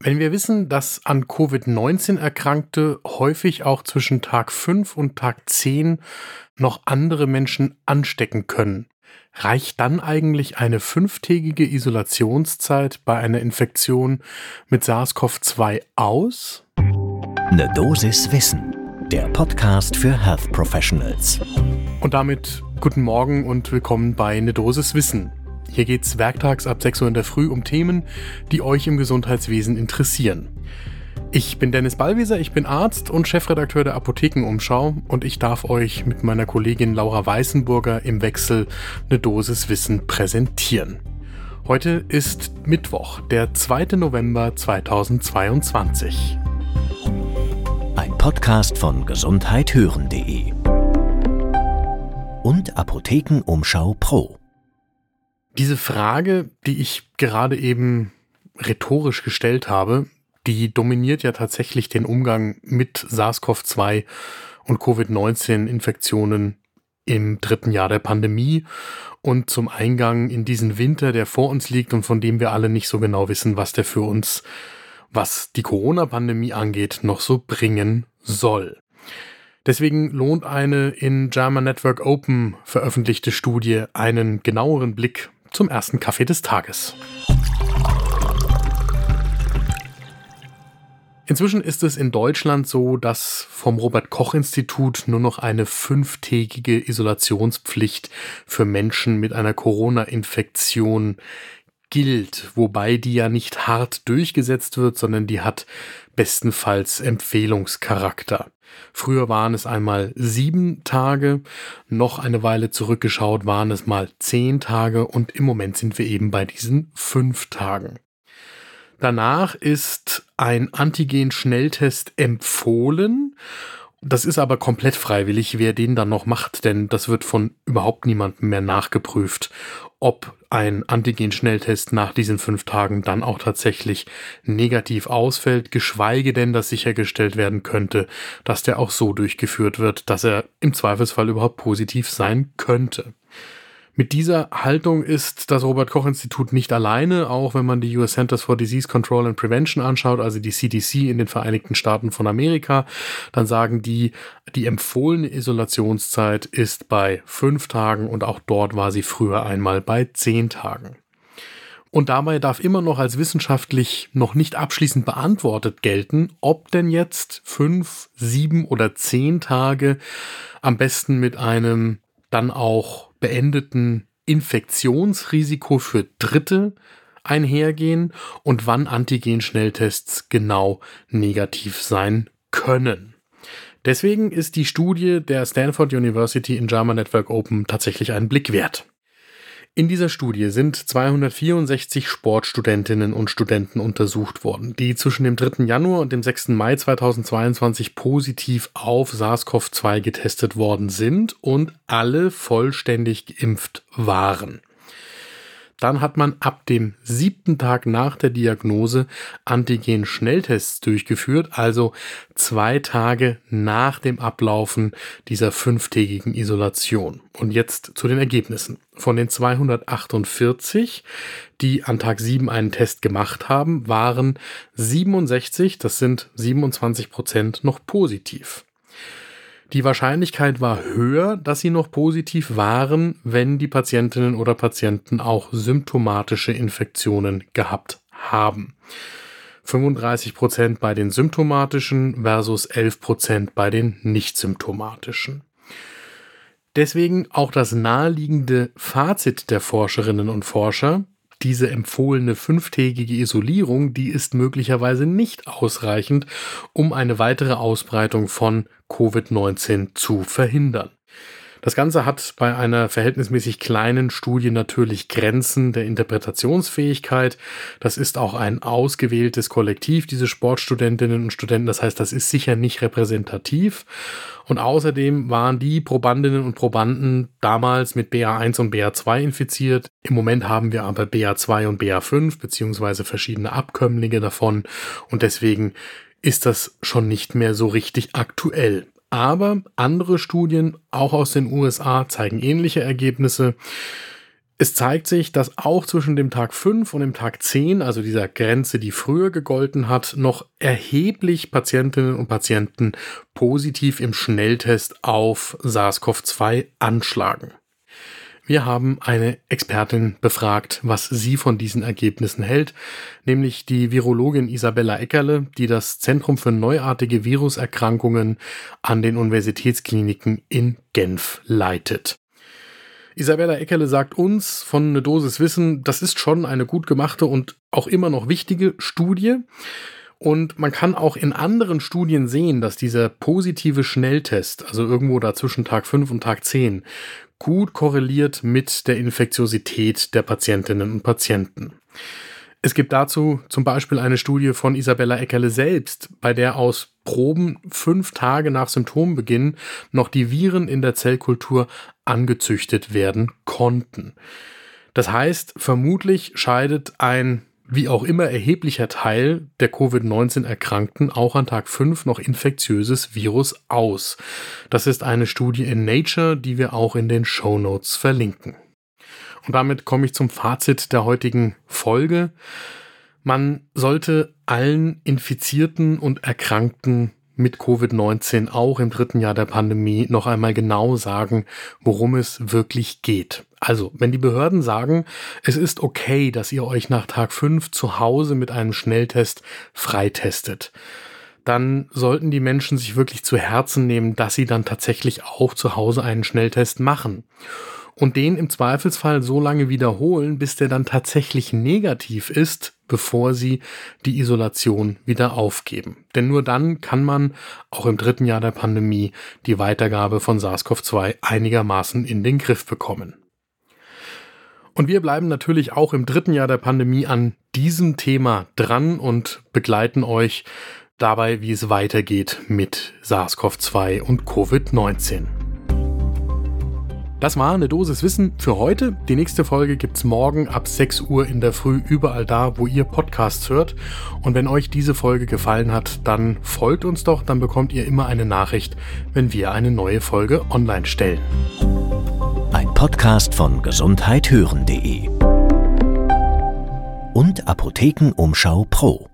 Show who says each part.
Speaker 1: Wenn wir wissen, dass an Covid-19 Erkrankte häufig auch zwischen Tag 5 und Tag 10 noch andere Menschen anstecken können, reicht dann eigentlich eine fünftägige Isolationszeit bei einer Infektion mit SARS-CoV-2 aus?
Speaker 2: Eine Dosis Wissen, der Podcast für Health Professionals.
Speaker 1: Und damit guten Morgen und willkommen bei Eine Dosis Wissen hier geht's werktags ab 6 Uhr in der Früh um Themen, die euch im Gesundheitswesen interessieren. Ich bin Dennis Ballwieser, ich bin Arzt und Chefredakteur der Apothekenumschau und ich darf euch mit meiner Kollegin Laura Weißenburger im Wechsel eine Dosis Wissen präsentieren. Heute ist Mittwoch, der 2. November 2022.
Speaker 2: Ein Podcast von gesundheithören.de und Apothekenumschau Pro.
Speaker 1: Diese Frage, die ich gerade eben rhetorisch gestellt habe, die dominiert ja tatsächlich den Umgang mit SARS-CoV-2 und Covid-19-Infektionen im dritten Jahr der Pandemie und zum Eingang in diesen Winter, der vor uns liegt und von dem wir alle nicht so genau wissen, was der für uns, was die Corona-Pandemie angeht, noch so bringen soll. Deswegen lohnt eine in JAMA Network Open veröffentlichte Studie einen genaueren Blick zum ersten Kaffee des Tages. Inzwischen ist es in Deutschland so, dass vom Robert Koch Institut nur noch eine fünftägige Isolationspflicht für Menschen mit einer Corona-Infektion gilt, wobei die ja nicht hart durchgesetzt wird, sondern die hat bestenfalls Empfehlungscharakter. Früher waren es einmal sieben Tage, noch eine Weile zurückgeschaut waren es mal zehn Tage und im Moment sind wir eben bei diesen fünf Tagen. Danach ist ein Antigen-Schnelltest empfohlen. Das ist aber komplett freiwillig, wer den dann noch macht, denn das wird von überhaupt niemandem mehr nachgeprüft, ob ein Antigen-Schnelltest nach diesen fünf Tagen dann auch tatsächlich negativ ausfällt, geschweige denn, dass sichergestellt werden könnte, dass der auch so durchgeführt wird, dass er im Zweifelsfall überhaupt positiv sein könnte. Mit dieser Haltung ist das Robert Koch Institut nicht alleine, auch wenn man die US Centers for Disease Control and Prevention anschaut, also die CDC in den Vereinigten Staaten von Amerika, dann sagen die, die empfohlene Isolationszeit ist bei fünf Tagen und auch dort war sie früher einmal bei zehn Tagen. Und dabei darf immer noch als wissenschaftlich noch nicht abschließend beantwortet gelten, ob denn jetzt fünf, sieben oder zehn Tage am besten mit einem dann auch beendeten Infektionsrisiko für Dritte einhergehen und wann Antigen-Schnelltests genau negativ sein können. Deswegen ist die Studie der Stanford University in JAMA Network Open tatsächlich einen Blick wert. In dieser Studie sind 264 Sportstudentinnen und Studenten untersucht worden, die zwischen dem 3. Januar und dem 6. Mai 2022 positiv auf SARS-CoV-2 getestet worden sind und alle vollständig geimpft waren. Dann hat man ab dem siebten Tag nach der Diagnose Antigen-Schnelltests durchgeführt, also zwei Tage nach dem Ablaufen dieser fünftägigen Isolation. Und jetzt zu den Ergebnissen. Von den 248, die an Tag 7 einen Test gemacht haben, waren 67, das sind 27 Prozent, noch positiv. Die Wahrscheinlichkeit war höher, dass sie noch positiv waren, wenn die Patientinnen oder Patienten auch symptomatische Infektionen gehabt haben. 35 Prozent bei den symptomatischen versus 11 Prozent bei den nicht symptomatischen. Deswegen auch das naheliegende Fazit der Forscherinnen und Forscher, diese empfohlene fünftägige Isolierung, die ist möglicherweise nicht ausreichend, um eine weitere Ausbreitung von Covid-19 zu verhindern. Das Ganze hat bei einer verhältnismäßig kleinen Studie natürlich Grenzen der Interpretationsfähigkeit. Das ist auch ein ausgewähltes Kollektiv, diese Sportstudentinnen und Studenten. Das heißt, das ist sicher nicht repräsentativ. Und außerdem waren die Probandinnen und Probanden damals mit BA1 und BA2 infiziert. Im Moment haben wir aber BA2 und BA5 beziehungsweise verschiedene Abkömmlinge davon. Und deswegen ist das schon nicht mehr so richtig aktuell. Aber andere Studien, auch aus den USA, zeigen ähnliche Ergebnisse. Es zeigt sich, dass auch zwischen dem Tag 5 und dem Tag 10, also dieser Grenze, die früher gegolten hat, noch erheblich Patientinnen und Patienten positiv im Schnelltest auf SARS-CoV-2 anschlagen. Wir haben eine Expertin befragt, was sie von diesen Ergebnissen hält, nämlich die Virologin Isabella Eckerle, die das Zentrum für neuartige Viruserkrankungen an den Universitätskliniken in Genf leitet. Isabella Eckerle sagt uns von eine Dosis Wissen, das ist schon eine gut gemachte und auch immer noch wichtige Studie. Und man kann auch in anderen Studien sehen, dass dieser positive Schnelltest, also irgendwo da zwischen Tag 5 und Tag 10, gut korreliert mit der Infektiosität der Patientinnen und Patienten. Es gibt dazu zum Beispiel eine Studie von Isabella Eckerle selbst, bei der aus Proben fünf Tage nach Symptombeginn noch die Viren in der Zellkultur angezüchtet werden konnten. Das heißt, vermutlich scheidet ein wie auch immer erheblicher Teil der Covid-19-Erkrankten auch an Tag 5 noch infektiöses Virus aus. Das ist eine Studie in Nature, die wir auch in den Show Notes verlinken. Und damit komme ich zum Fazit der heutigen Folge. Man sollte allen Infizierten und Erkrankten mit Covid-19 auch im dritten Jahr der Pandemie noch einmal genau sagen, worum es wirklich geht. Also, wenn die Behörden sagen, es ist okay, dass ihr euch nach Tag 5 zu Hause mit einem Schnelltest freitestet, dann sollten die Menschen sich wirklich zu Herzen nehmen, dass sie dann tatsächlich auch zu Hause einen Schnelltest machen und den im Zweifelsfall so lange wiederholen, bis der dann tatsächlich negativ ist, bevor sie die Isolation wieder aufgeben. Denn nur dann kann man auch im dritten Jahr der Pandemie die Weitergabe von SARS-CoV-2 einigermaßen in den Griff bekommen. Und wir bleiben natürlich auch im dritten Jahr der Pandemie an diesem Thema dran und begleiten euch dabei, wie es weitergeht mit SARS-CoV-2 und Covid-19. Das war eine Dosis Wissen für heute. Die nächste Folge gibt's morgen ab 6 Uhr in der Früh überall da, wo ihr Podcasts hört. Und wenn euch diese Folge gefallen hat, dann folgt uns doch, dann bekommt ihr immer eine Nachricht, wenn wir eine neue Folge online stellen.
Speaker 2: Ein Podcast von gesundheithören.de und Apothekenumschau Pro.